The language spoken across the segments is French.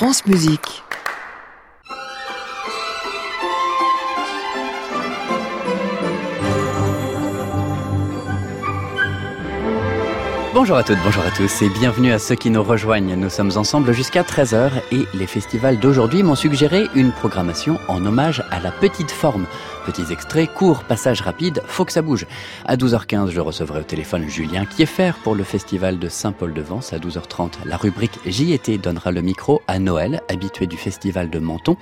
France Musique. Bonjour à toutes, bonjour à tous et bienvenue à ceux qui nous rejoignent. Nous sommes ensemble jusqu'à 13h et les festivals d'aujourd'hui m'ont suggéré une programmation en hommage à la petite forme. Petits extraits, courts, passages rapides, faut que ça bouge. À 12h15, je recevrai au téléphone Julien Kieffer pour le festival de Saint-Paul-de-Vence. À 12h30, la rubrique étais donnera le micro à Noël, habitué du festival de Menton.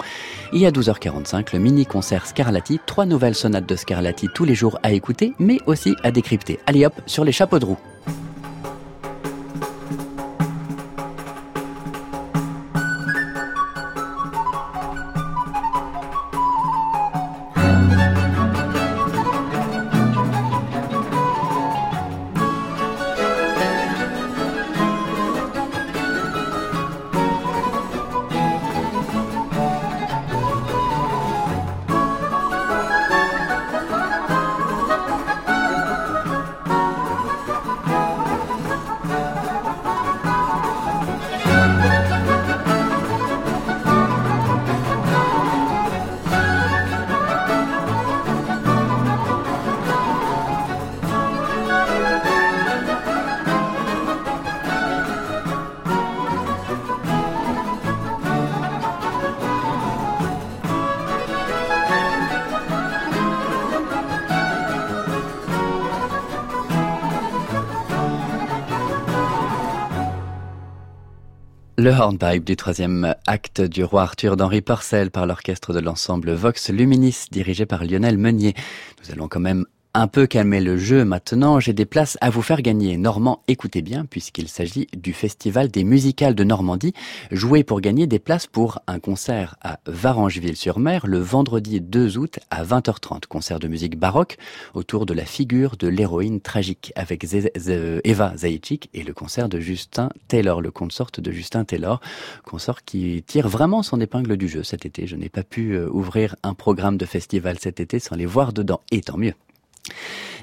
Et à 12h45, le mini-concert Scarlatti, trois nouvelles sonates de Scarlatti tous les jours à écouter, mais aussi à décrypter. Allez hop, sur les chapeaux de roue. Hornpipe du troisième acte du roi Arthur d'Henri Purcell par l'orchestre de l'ensemble Vox Luminis dirigé par Lionel Meunier. Nous allons quand même un peu calmer le jeu maintenant, j'ai des places à vous faire gagner. Normand, écoutez bien, puisqu'il s'agit du Festival des musicales de Normandie. Jouez pour gagner des places pour un concert à Varangeville-sur-Mer le vendredi 2 août à 20h30. Concert de musique baroque autour de la figure de l'héroïne tragique avec Eva Zaïchik et le concert de Justin Taylor, le consort de Justin Taylor, consort qui tire vraiment son épingle du jeu cet été. Je n'ai pas pu euh, ouvrir un programme de festival cet été sans les voir dedans, et tant mieux.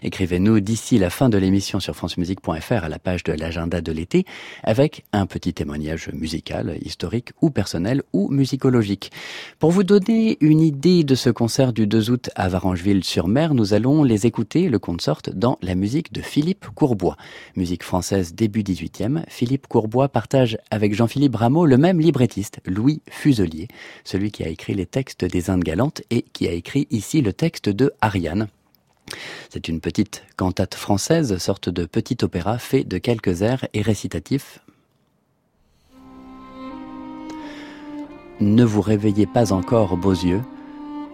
Écrivez-nous d'ici la fin de l'émission sur francemusique.fr à la page de l'agenda de l'été avec un petit témoignage musical, historique ou personnel ou musicologique. Pour vous donner une idée de ce concert du 2 août à Varangeville-sur-Mer, nous allons les écouter, le consort, dans la musique de Philippe Courbois. Musique française début 18e, Philippe Courbois partage avec Jean-Philippe Rameau le même librettiste, Louis Fuselier, celui qui a écrit les textes des Indes galantes et qui a écrit ici le texte de Ariane. C'est une petite cantate française, sorte de petit opéra fait de quelques airs et récitatifs. Ne vous réveillez pas encore, beaux yeux,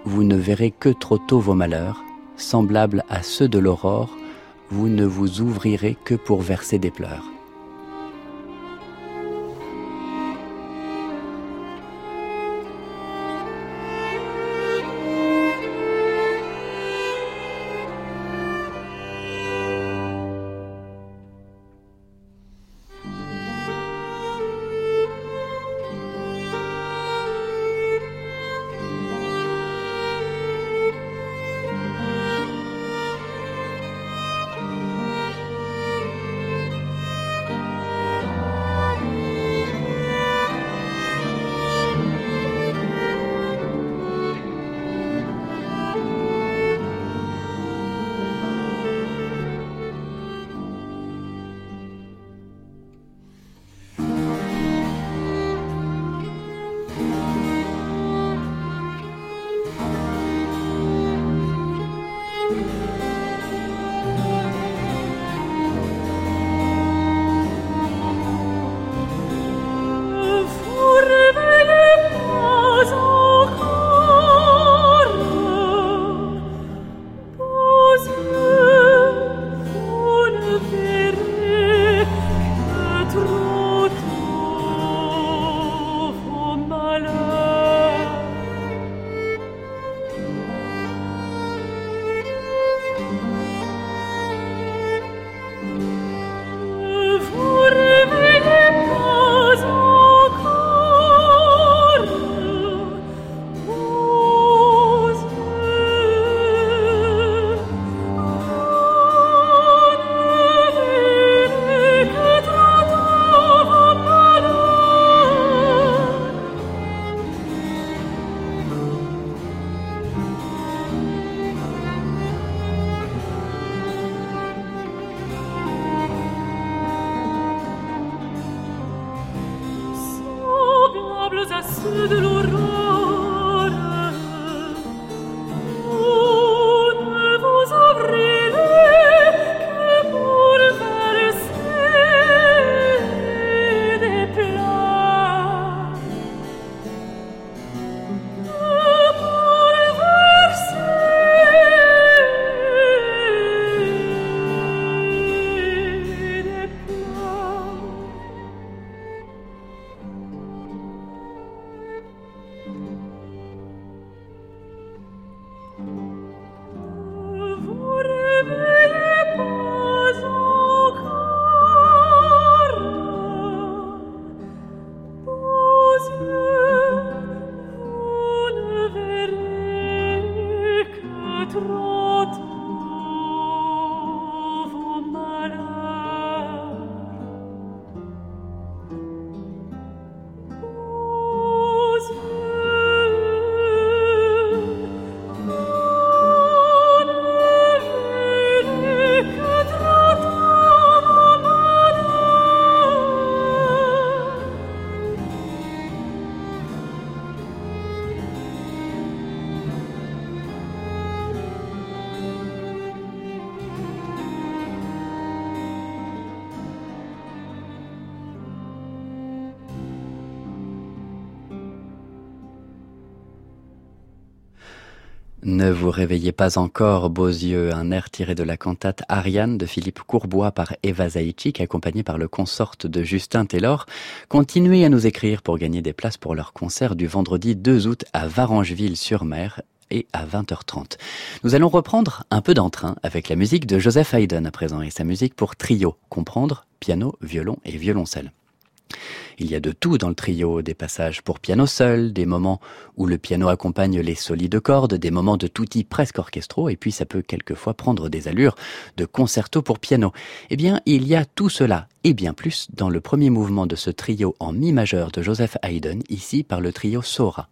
vous ne verrez que trop tôt vos malheurs, semblables à ceux de l'aurore, vous ne vous ouvrirez que pour verser des pleurs. Vous réveillez pas encore, beaux yeux, un air tiré de la cantate Ariane de Philippe Courbois par Eva Zaïchik, accompagné par le consort de Justin Taylor. Continuez à nous écrire pour gagner des places pour leur concert du vendredi 2 août à Varangeville-sur-Mer et à 20h30. Nous allons reprendre un peu d'entrain avec la musique de Joseph Haydn à présent et sa musique pour trio, comprendre piano, violon et violoncelle. Il y a de tout dans le trio, des passages pour piano seul, des moments où le piano accompagne les solides cordes, des moments de tutti presque orchestraux, et puis ça peut quelquefois prendre des allures de concerto pour piano. Eh bien, il y a tout cela et bien plus dans le premier mouvement de ce trio en mi majeur de Joseph Haydn, ici par le trio Sora.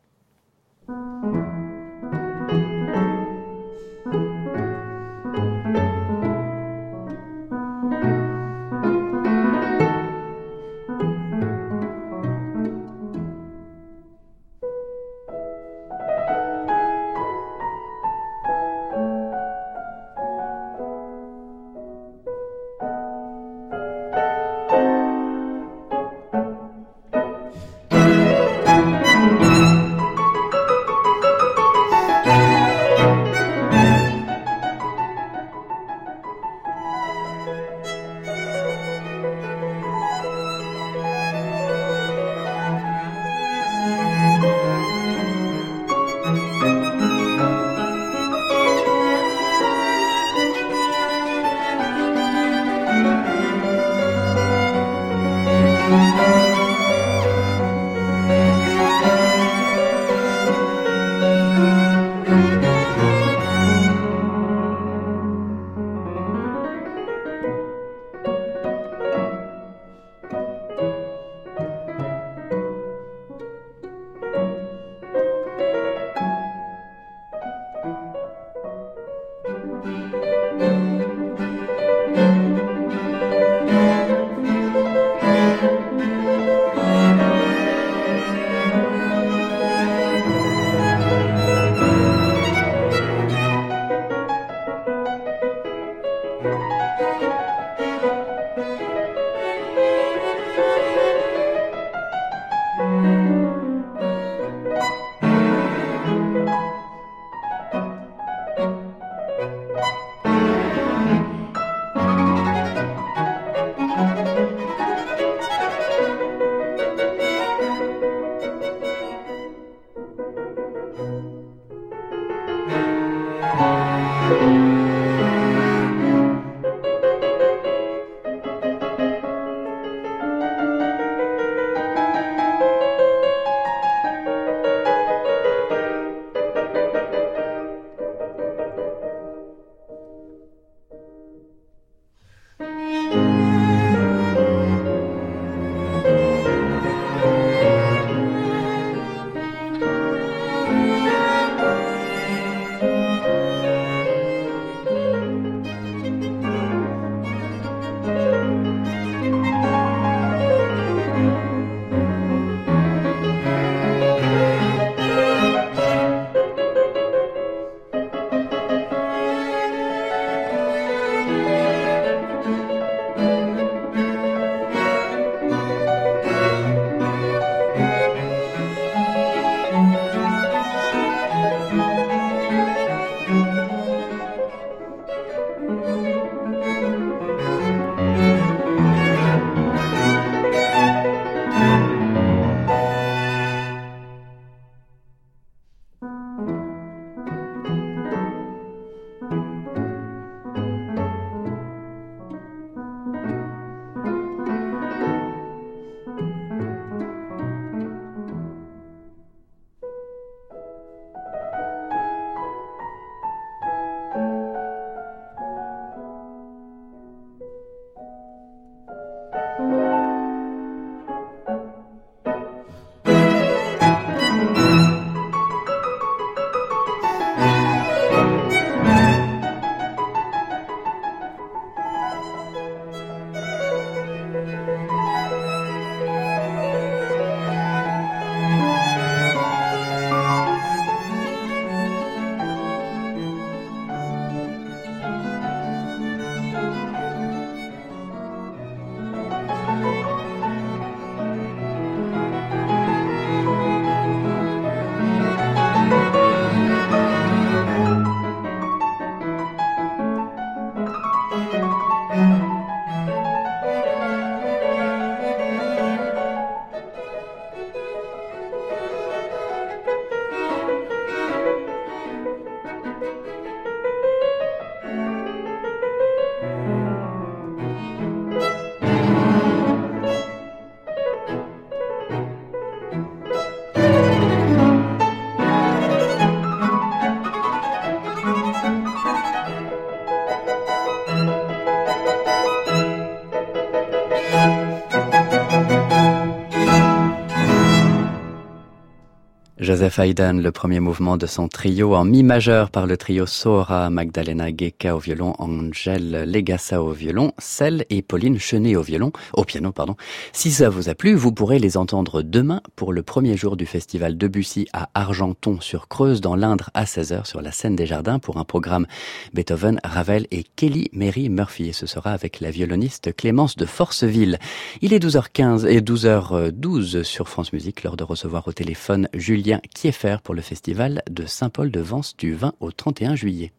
Joseph Haydn, le premier mouvement de son trio en mi majeur par le trio Sora, Magdalena Gecka au violon, Angèle Legassa au violon, Celle et Pauline Chenet au violon, au piano, pardon. Si ça vous a plu, vous pourrez les entendre demain pour le premier jour du festival Debussy à Argenton sur Creuse dans l'Indre à 16h sur la scène des Jardins pour un programme Beethoven, Ravel et Kelly Mary Murphy. Et ce sera avec la violoniste Clémence de Forceville. Il est 12h15 et 12h12 sur France Musique, l'heure de recevoir au téléphone Julien qui est faire pour le festival de Saint-Paul-de-Vence du 20 au 31 juillet.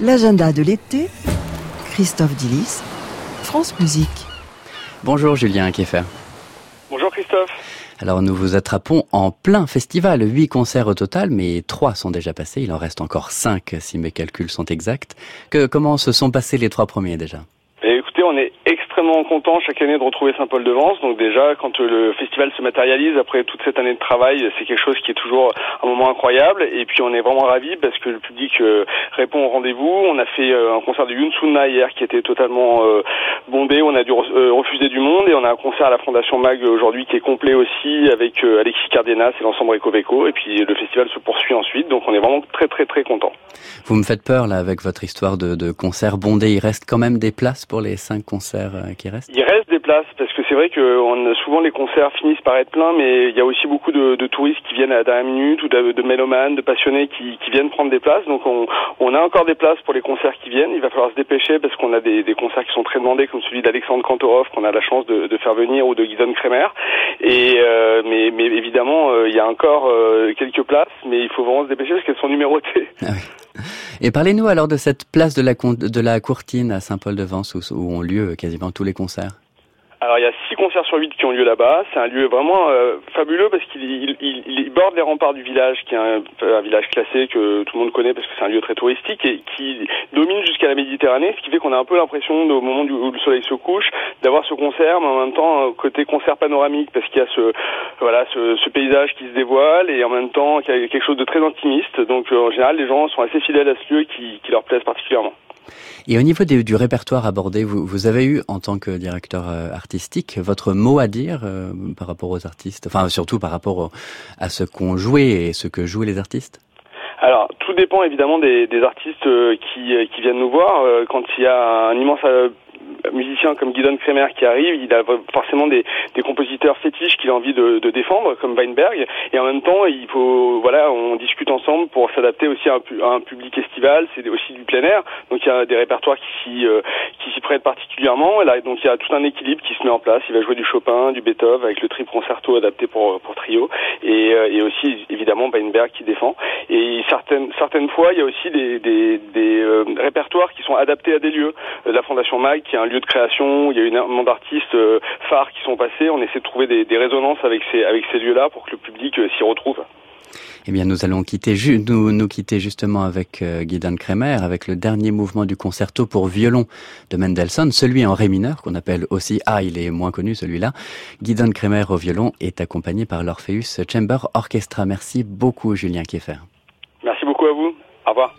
L'agenda de l'été, Christophe Dillis, France Musique. Bonjour Julien Kieffer. Bonjour Christophe. Alors nous vous attrapons en plein festival, huit concerts au total, mais trois sont déjà passés, il en reste encore cinq si mes calculs sont exacts. Que, comment se sont passés les trois premiers déjà? On est extrêmement content chaque année de retrouver Saint-Paul-de-Vence. Donc déjà, quand le festival se matérialise après toute cette année de travail, c'est quelque chose qui est toujours un moment incroyable. Et puis on est vraiment ravis parce que le public euh, répond au rendez-vous. On a fait euh, un concert de Yunsuna hier qui était totalement euh, bondé. On a dû refuser du monde et on a un concert à la Fondation Mag aujourd'hui qui est complet aussi avec Alexis Cardenas et l'ensemble Ecoveco. Et puis le festival se poursuit ensuite. Donc on est vraiment très très très content. Vous me faites peur là avec votre histoire de, concert bondé. Il reste quand même des places pour les cinq concerts qui restent Il reste des places parce que c'est vrai que on, souvent les concerts finissent par être pleins, mais il y a aussi beaucoup de, de touristes qui viennent à la dernière minute ou de, de mélomanes, de passionnés qui, qui, viennent prendre des places. Donc on, on, a encore des places pour les concerts qui viennent. Il va falloir se dépêcher parce qu'on a des, des, concerts qui sont très demandés, comme celui d'Alexandre Kantorov qu'on a la chance de, de, faire venir ou de Guidon Kremer. Et euh, mais, mais, évidemment, euh, il y a encore euh, quelques places, mais il faut vraiment se dépêcher parce qu'elles sont numérotées. Ah oui. Et parlez-nous alors de cette place de la, de la Courtine à Saint-Paul-de-Vence où, ont lieu quasiment tous les concerts. Concerts sur huit qui ont lieu là-bas. C'est un lieu vraiment euh, fabuleux parce qu'il il, il, il, borde les remparts du village, qui est un, un, village classé que tout le monde connaît parce que c'est un lieu très touristique et qui domine jusqu'à la Méditerranée, ce qui fait qu'on a un peu l'impression au moment où le soleil se couche d'avoir ce concert, mais en même temps côté concert panoramique parce qu'il y a ce voilà ce, ce, paysage qui se dévoile et en même temps qu'il y a quelque chose de très intimiste. Donc euh, en général les gens sont assez fidèles à ce lieu qui, qui leur plaise particulièrement. Et au niveau du répertoire abordé, vous, avez eu, en tant que directeur euh, artistique, votre mot à dire euh, par rapport aux artistes, enfin surtout par rapport à ce qu'ont joué et ce que jouent les artistes? Alors, tout dépend évidemment des, artistes euh, qui, qui, viennent nous voir. Quand il y a un immense musicien comme Guidon Kremer qui arrive, il a forcément des, des compositeurs fétiches qu'il a envie de, défendre, comme Weinberg, et en même temps, il faut, voilà, on discute ensemble pour s'adapter aussi à un, public estival, c'est aussi du plein air, donc il y a des répertoires qui s'y, euh, qui s'y prêtent particulièrement, et là, donc il y a tout un équilibre qui se met en place, il va jouer du Chopin, du Beethoven, avec le triple concerto adapté pour, pour trio, et, euh, et aussi, évidemment, Weinberg qui défend, et certaines, certaines fois, il y a aussi des, des, des euh, répertoires qui sont adaptés à des lieux, la Fondation Mag, qui est un lieu de création, il y a eu énormément d'artistes euh, phares qui sont passés. On essaie de trouver des, des résonances avec ces, avec ces lieux-là pour que le public euh, s'y retrouve. Eh bien, nous allons quitter, nous, nous quitter justement avec euh, Guidon Kremer, avec le dernier mouvement du concerto pour violon de Mendelssohn, celui en ré mineur, qu'on appelle aussi, ah, il est moins connu celui-là. Guidon Kremer au violon est accompagné par l'Orpheus Chamber Orchestra. Merci beaucoup, Julien Kieffer. Merci beaucoup à vous. Au revoir.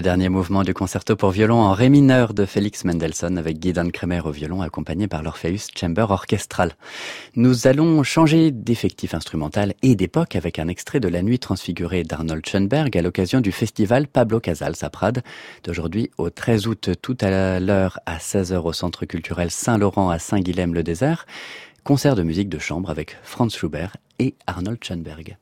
Le dernier mouvement du concerto pour violon en ré mineur de Félix Mendelssohn avec Guidon Kremer au violon accompagné par l'Orpheus Chamber Orchestral. Nous allons changer d'effectif instrumental et d'époque avec un extrait de La Nuit transfigurée d'Arnold Schoenberg à l'occasion du festival Pablo Casals à Prades d'aujourd'hui au 13 août tout à l'heure à 16h au Centre culturel Saint-Laurent à Saint-Guilhem-le-Désert. Concert de musique de chambre avec Franz Schubert et Arnold Schoenberg.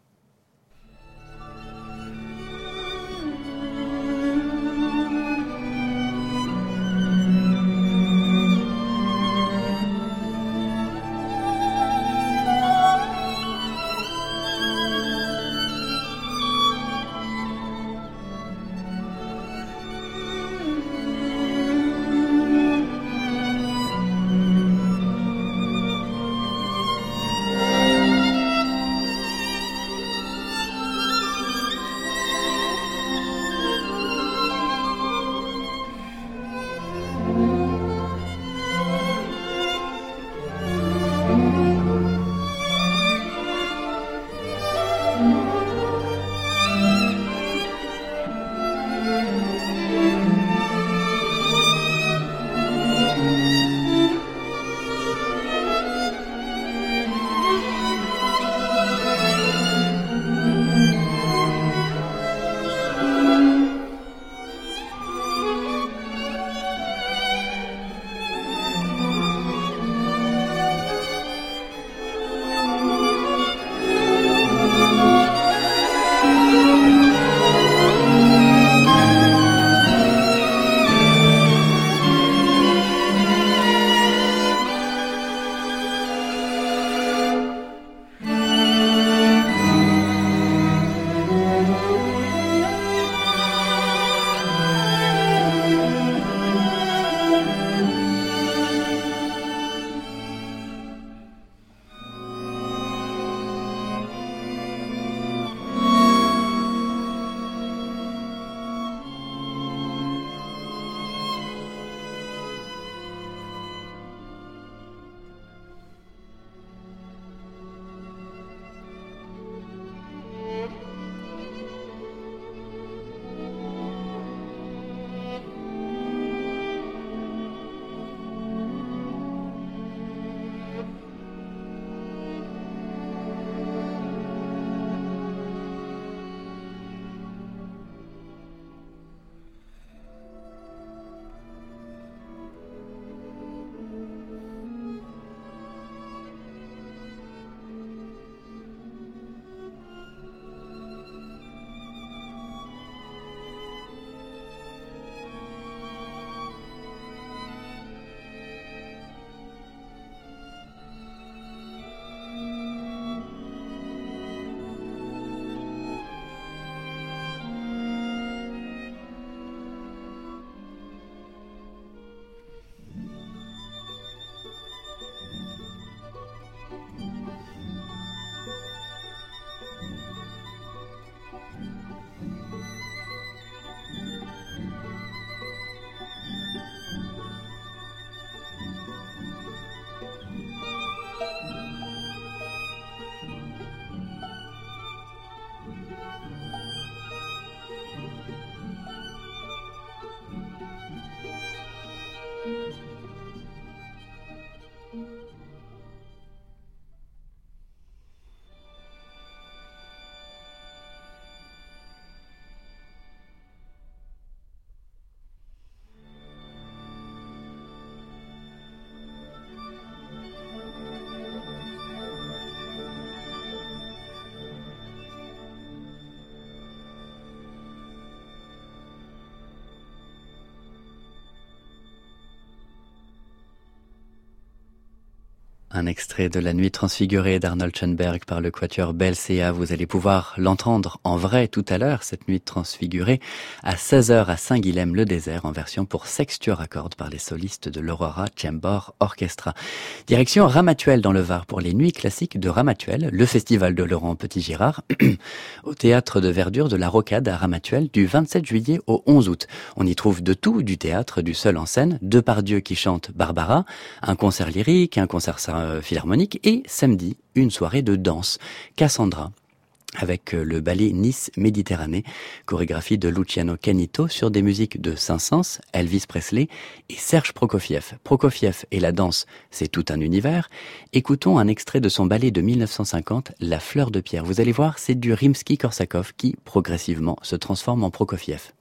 Un extrait de La Nuit transfigurée d'Arnold Schoenberg par le quatuor Belcea. Vous allez pouvoir l'entendre en vrai tout à l'heure, cette nuit transfigurée, à 16h à Saint-Guilhem-le-Désert, en version pour sextuor à par les solistes de l'Aurora Chamber Orchestra. Direction Ramatuel dans le Var pour les nuits classiques de Ramatuel, le festival de Laurent Petit-Girard, au théâtre de verdure de la Rocade à Ramatuel du 27 juillet au 11 août. On y trouve de tout, du théâtre, du seul en scène, deux Dieu qui chante Barbara, un concert lyrique, un concert euh, philharmonique et samedi, une soirée de danse. Cassandra avec euh, le ballet Nice Méditerranée, chorégraphie de Luciano Canito sur des musiques de Saint-Saëns, Elvis Presley et Serge Prokofiev. Prokofiev et la danse, c'est tout un univers. Écoutons un extrait de son ballet de 1950, La fleur de pierre. Vous allez voir, c'est du Rimsky-Korsakov qui, progressivement, se transforme en Prokofiev.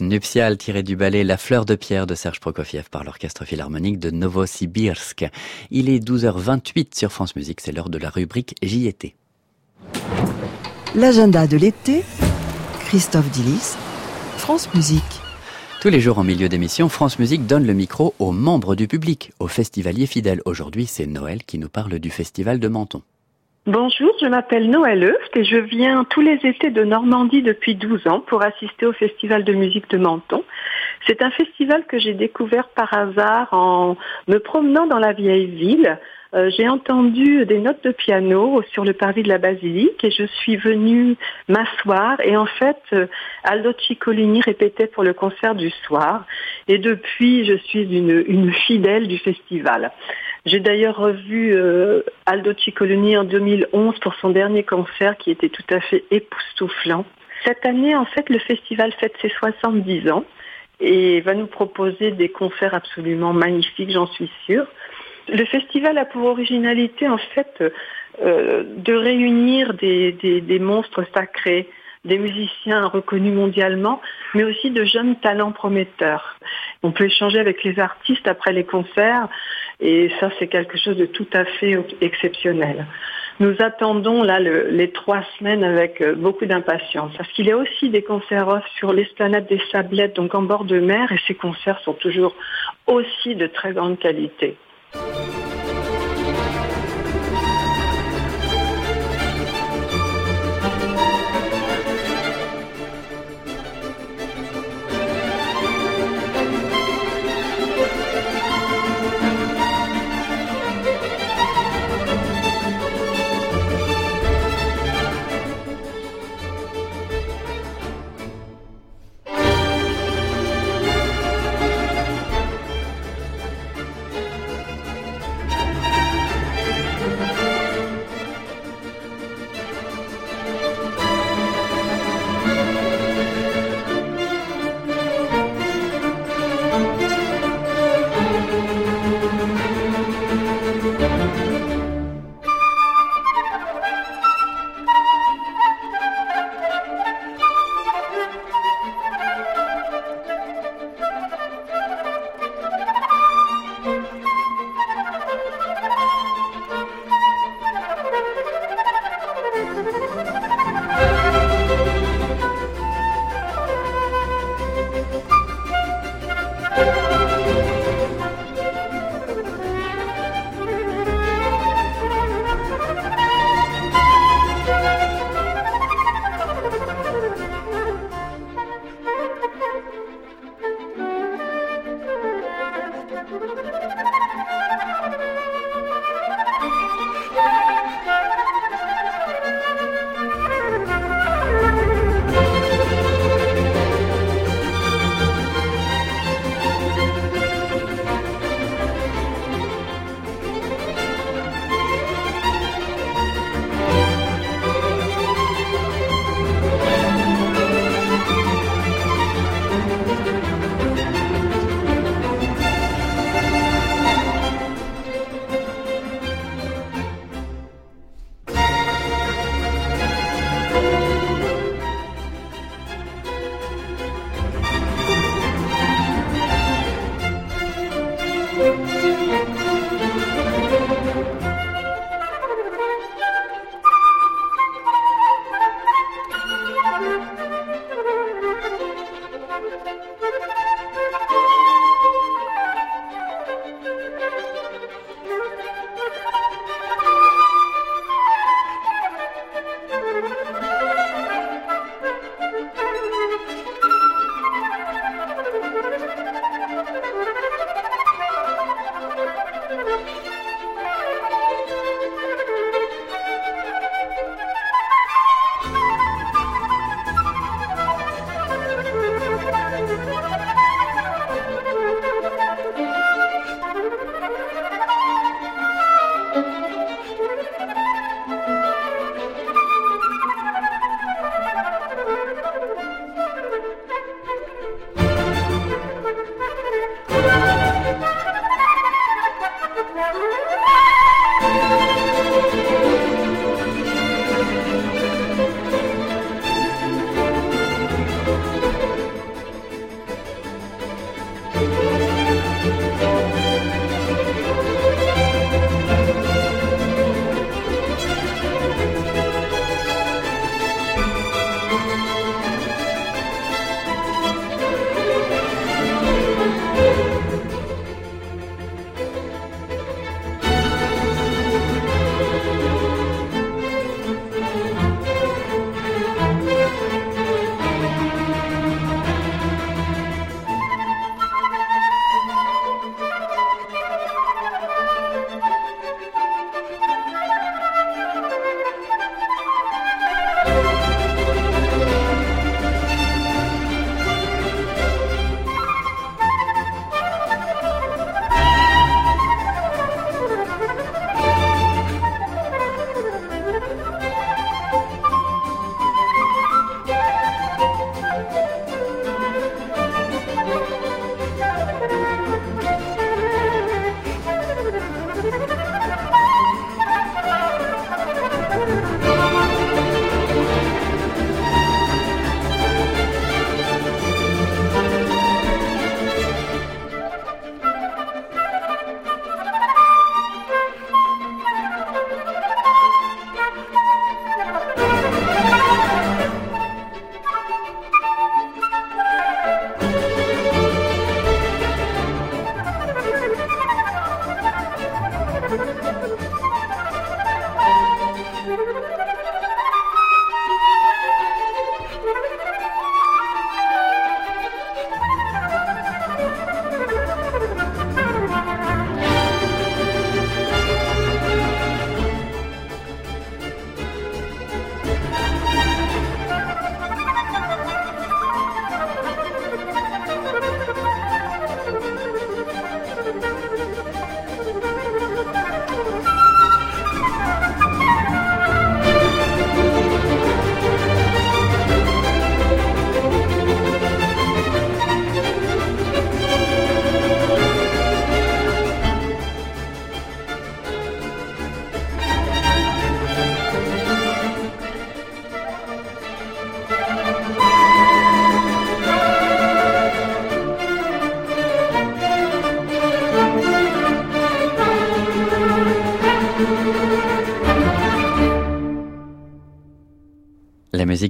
Nuptiale tirée du ballet La fleur de pierre de Serge Prokofiev par l'orchestre philharmonique de Novosibirsk. Il est 12h28 sur France Musique, c'est l'heure de la rubrique J'y étais. L'agenda de l'été, Christophe Dillis, France Musique. Tous les jours en milieu d'émission, France Musique donne le micro aux membres du public, aux festivaliers fidèles. Aujourd'hui, c'est Noël qui nous parle du festival de Menton. Bonjour, je m'appelle Noël Euft et je viens tous les étés de Normandie depuis 12 ans pour assister au Festival de musique de Menton. C'est un festival que j'ai découvert par hasard en me promenant dans la vieille ville euh, j'ai entendu des notes de piano sur le parvis de la basilique et je suis venue m'asseoir et en fait euh, Aldo Ciccolini répétait pour le concert du soir et depuis je suis une, une fidèle du festival. J'ai d'ailleurs revu euh, Aldo Ciccolini en 2011 pour son dernier concert qui était tout à fait époustouflant. Cette année en fait le festival fête ses 70 ans et va nous proposer des concerts absolument magnifiques, j'en suis sûre. Le festival a pour originalité en fait euh, de réunir des, des, monstres sacrés, des musiciens reconnus mondialement, mais aussi de jeunes talents prometteurs. On peut échanger avec les artistes après les concerts et ça c'est quelque chose de tout à fait exceptionnel. Nous attendons là les trois semaines avec euh, beaucoup d'impatience parce qu'il y a aussi des concerts sur l'esplanade des Sablettes, donc en bord de mer, et ces concerts sont toujours aussi de très grande qualité.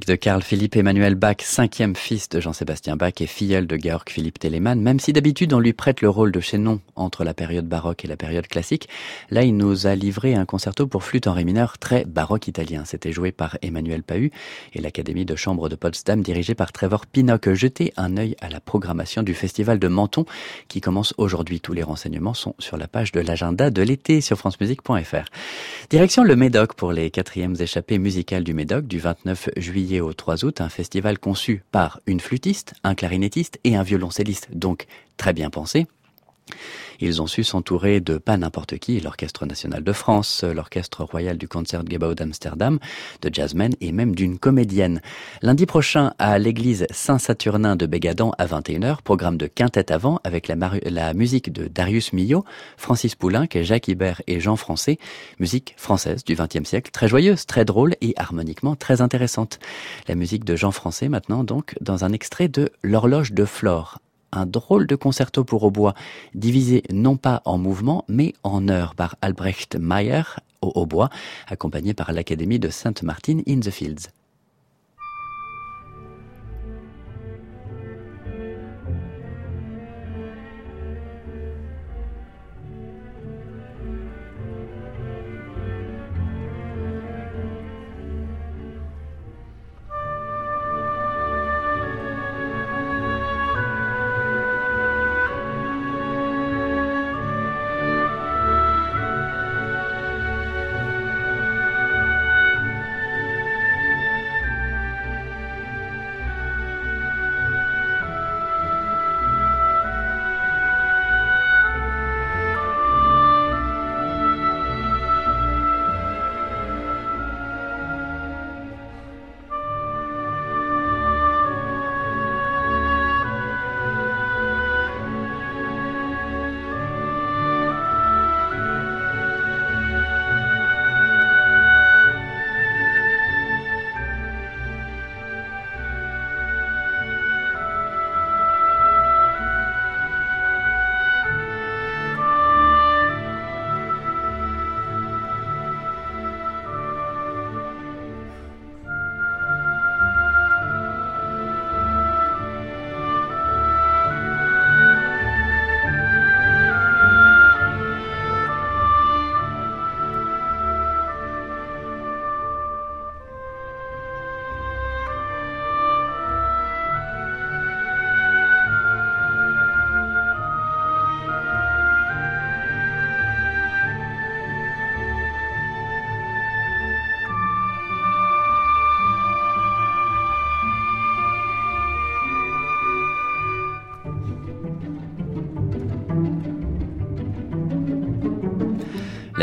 De Carl Philippe Emmanuel Bach, cinquième fils de Jean-Sébastien Bach et filleul de Georg Philipp Telemann, même si d'habitude on lui prête le rôle de chaînon entre la période baroque et la période classique, là il nous a livré un concerto pour flûte en ré mineur très baroque italien. C'était joué par Emmanuel Pahu et l'Académie de chambre de Potsdam dirigée par Trevor Pinnock. Jetez un œil à la programmation du festival de Menton qui commence aujourd'hui. Tous les renseignements sont sur la page de l'agenda de l'été sur francemusique.fr. Direction le Médoc pour les quatrièmes échappées musicales du Médoc du 29 juillet au 3 août, un festival conçu par une flûtiste, un clarinettiste et un violoncelliste, donc très bien pensé. Ils ont su s'entourer de pas n'importe qui, l'Orchestre national de France, l'Orchestre royal du Concertgebouw d'Amsterdam, de jazzmen et même d'une comédienne. Lundi prochain, à l'église Saint-Saturnin de Bégadan à 21h, programme de quintette avant avec la, musique de Darius Milhaud, Francis Poulenc, Jacques Ibert et Jean Français, musique française du XXe siècle, très joyeuse, très drôle et harmoniquement très intéressante. La musique de Jean Français maintenant donc dans un extrait de L'horloge de Flore, un drôle de concerto pour hautbois, divisé non pas en mouvements, mais en heures par Albrecht Mayer au hautbois, accompagné par l'Académie de Sainte Martin in the Fields.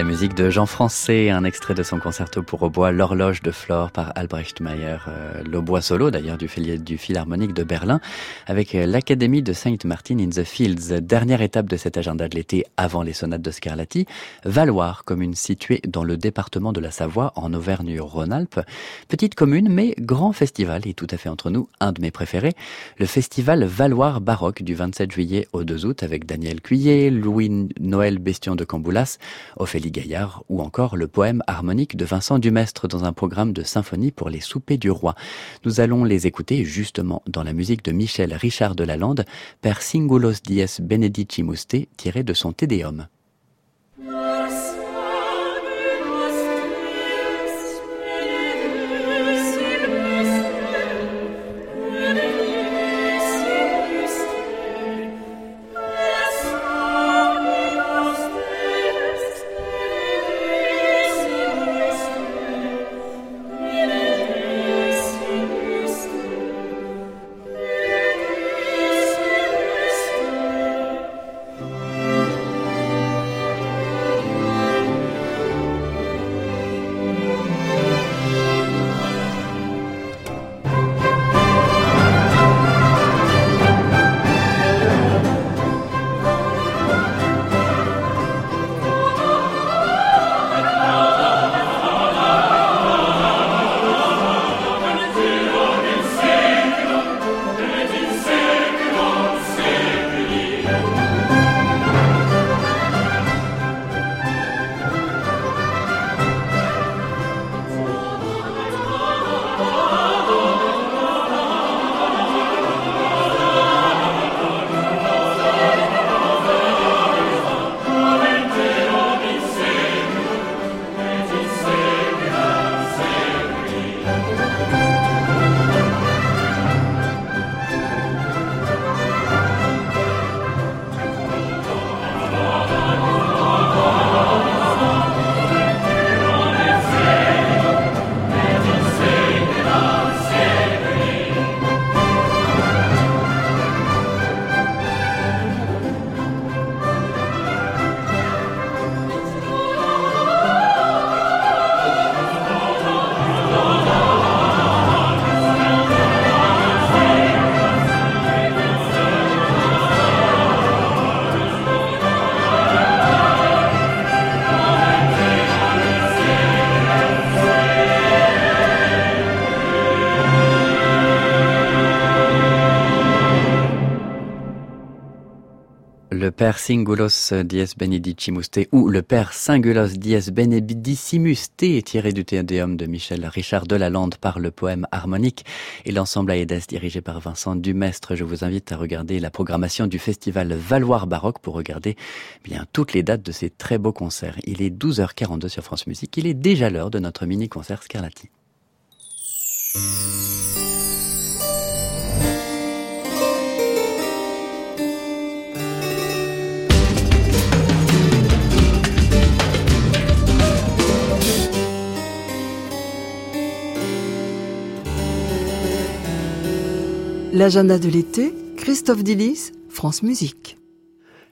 La musique de Jean Français, un extrait de son concerto pour hautbois L'horloge de Flore par Albrecht Mayer, euh, bois solo d'ailleurs du, du Philharmonique de Berlin, avec euh, l'Académie de Saint Martin in the Fields. Dernière étape de cet agenda de l'été avant les sonates de Scarlatti, Valoir, commune située dans le département de la Savoie en Auvergne-Rhône-Alpes. Petite commune mais grand festival et tout à fait entre nous, un de mes préférés, le festival Valoir baroque du 27 juillet au 2 août avec Daniel Cuillet, Louis-Noël Bestion de Camboulas, Ophélie Gaillard ou encore le poème harmonique de Vincent Dumestre dans un programme de symphonie pour les soupers du roi. Nous allons les écouter justement dans la musique de Michel Richard de Lalande, Per Singulos Dies Benedici Muste, tiré de son Tédéum. Père Singulos dies benedicimus te ou le père Singulos dies benedicimus te tiré du Théodéum de Michel Richard Delalande par le poème harmonique et l'ensemble Aedes dirigé par Vincent Dumestre. Je vous invite à regarder la programmation du festival Valoir Baroque pour regarder bien toutes les dates de ces très beaux concerts. Il est 12h42 sur France Musique. Il est déjà l'heure de notre mini-concert Scarlatti. L'agenda de l'été, Christophe Dillis, France Musique.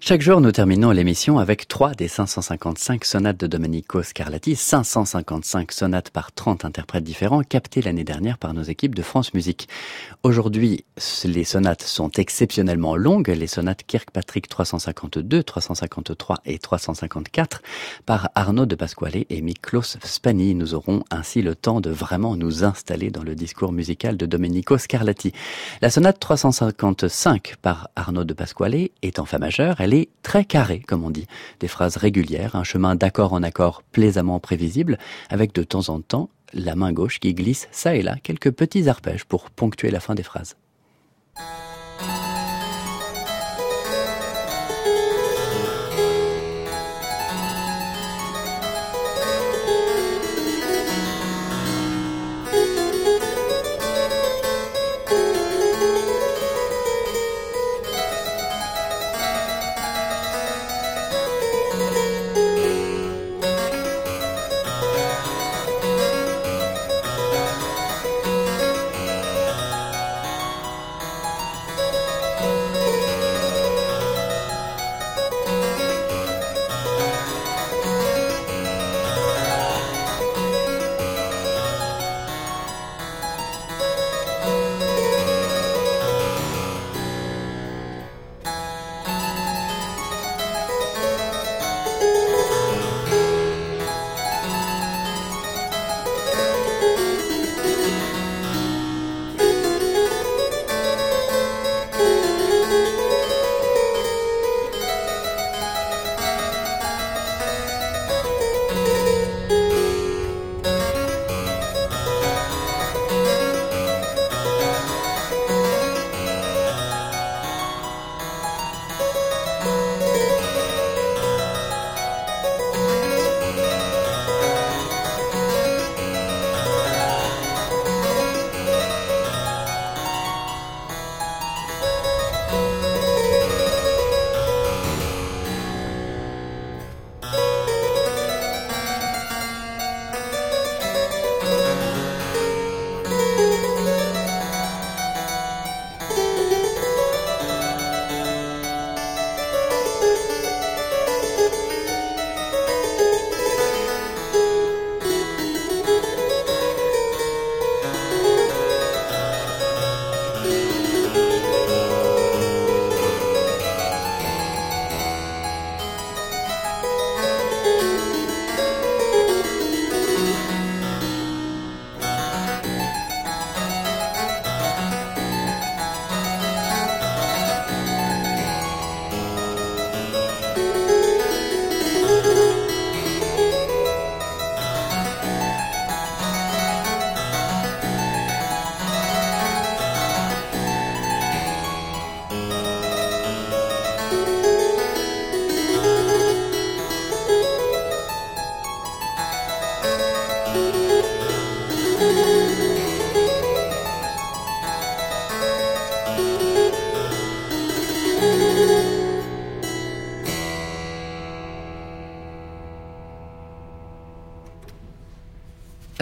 Chaque jour, nous terminons l'émission avec trois des 555 sonates de Domenico Scarlatti, 555 sonates par 30 interprètes différents, captées l'année dernière par nos équipes de France Musique. Aujourd'hui, les sonates sont exceptionnellement longues, les sonates Kirkpatrick 352, 353 et 354 par Arnaud de Pasquale et Miklos Spani. Nous aurons ainsi le temps de vraiment nous installer dans le discours musical de Domenico Scarlatti. La sonate 355 par Arnaud de Pasquale est en fa majeur, très carrée, comme on dit. Des phrases régulières, un chemin d'accord en accord plaisamment prévisible, avec de temps en temps la main gauche qui glisse ça et là quelques petits arpèges pour ponctuer la fin des phrases.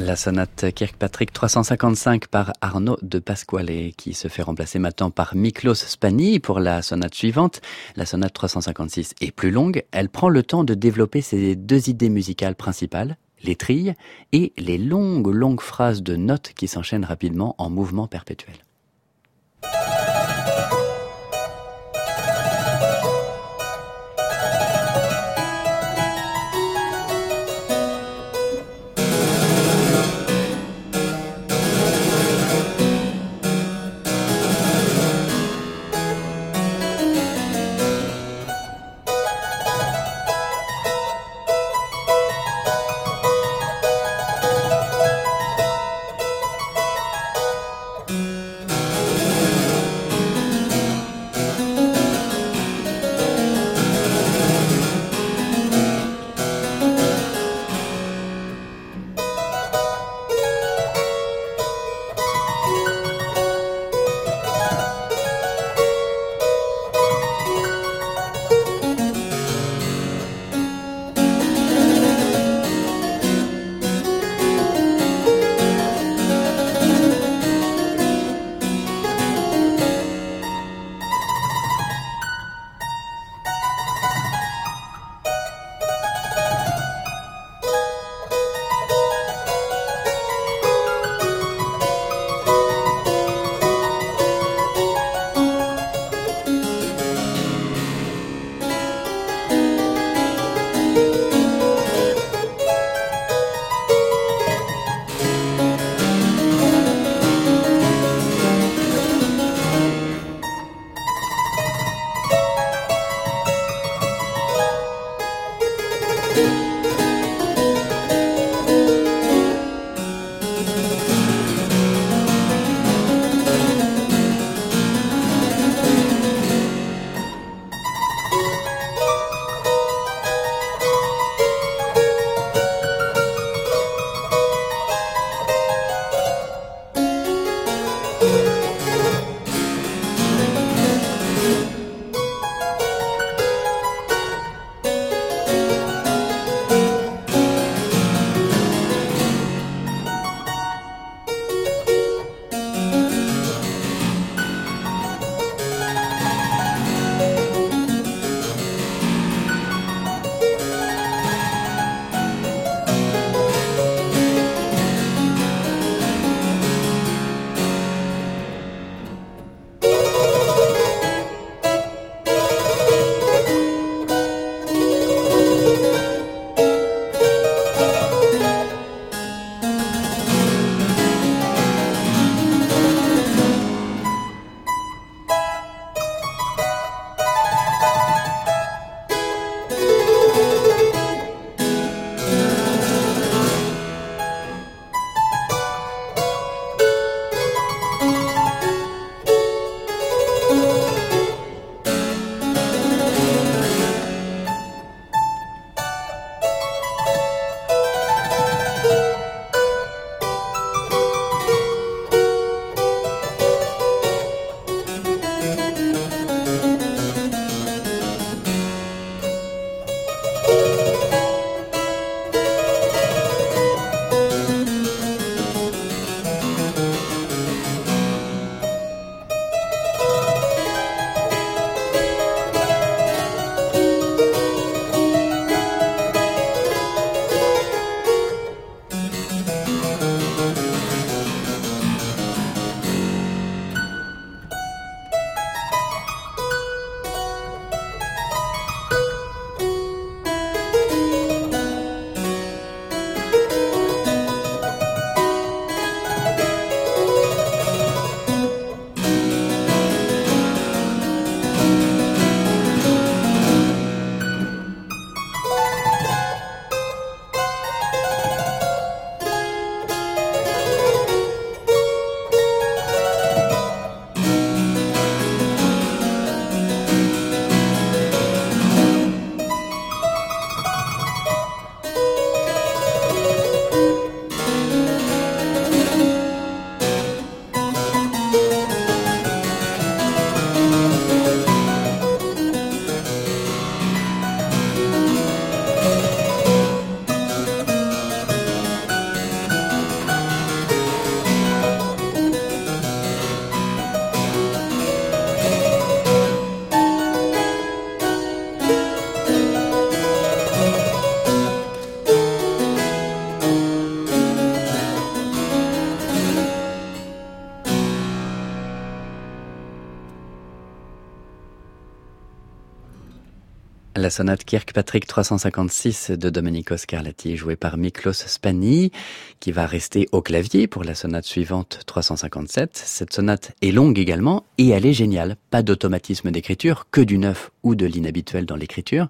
La sonate Kirkpatrick 355 par Arnaud de Pasquale qui se fait remplacer maintenant par Miklos Spani pour la sonate suivante. La sonate 356 est plus longue. Elle prend le temps de développer ses deux idées musicales principales, les trilles et les longues, longues phrases de notes qui s'enchaînent rapidement en mouvement perpétuel. La sonate Kirkpatrick 356 de Domenico Scarlatti, jouée par Miklos Spani, qui va rester au clavier pour la sonate suivante 357. Cette sonate est longue également et elle est géniale. Pas d'automatisme d'écriture, que du neuf ou de l'inhabituel dans l'écriture.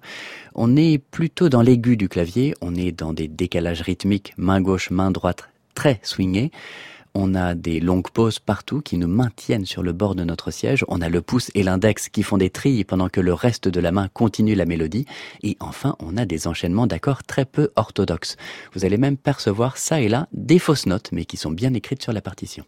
On est plutôt dans l'aigu du clavier, on est dans des décalages rythmiques main gauche, main droite très swingés. On a des longues pauses partout qui nous maintiennent sur le bord de notre siège. On a le pouce et l'index qui font des trilles pendant que le reste de la main continue la mélodie. Et enfin, on a des enchaînements d'accords très peu orthodoxes. Vous allez même percevoir ça et là des fausses notes, mais qui sont bien écrites sur la partition.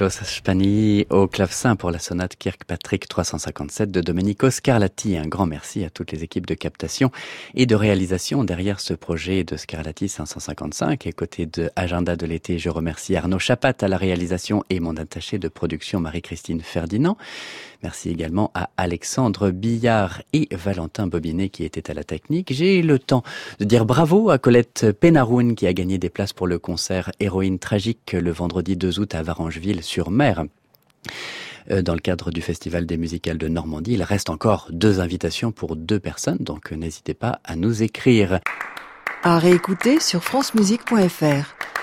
Miklos Spani au clavecin pour la sonate Kirkpatrick 357 de Domenico Scarlatti. Un grand merci à toutes les équipes de captation et de réalisation derrière ce projet de Scarlatti 555. Et côté de Agenda de l'été, je remercie Arnaud Chapat à la réalisation et mon attaché de production Marie-Christine Ferdinand. Merci également à Alexandre Billard et Valentin Bobinet qui étaient à la technique. J'ai le temps de dire bravo à Colette Penaroun qui a gagné des places pour le concert Héroïne tragique le vendredi 2 août à Varangeville-sur-Mer euh, dans le cadre du Festival des musicales de Normandie. Il reste encore deux invitations pour deux personnes, donc n'hésitez pas à nous écrire. À réécouter sur francemusique.fr.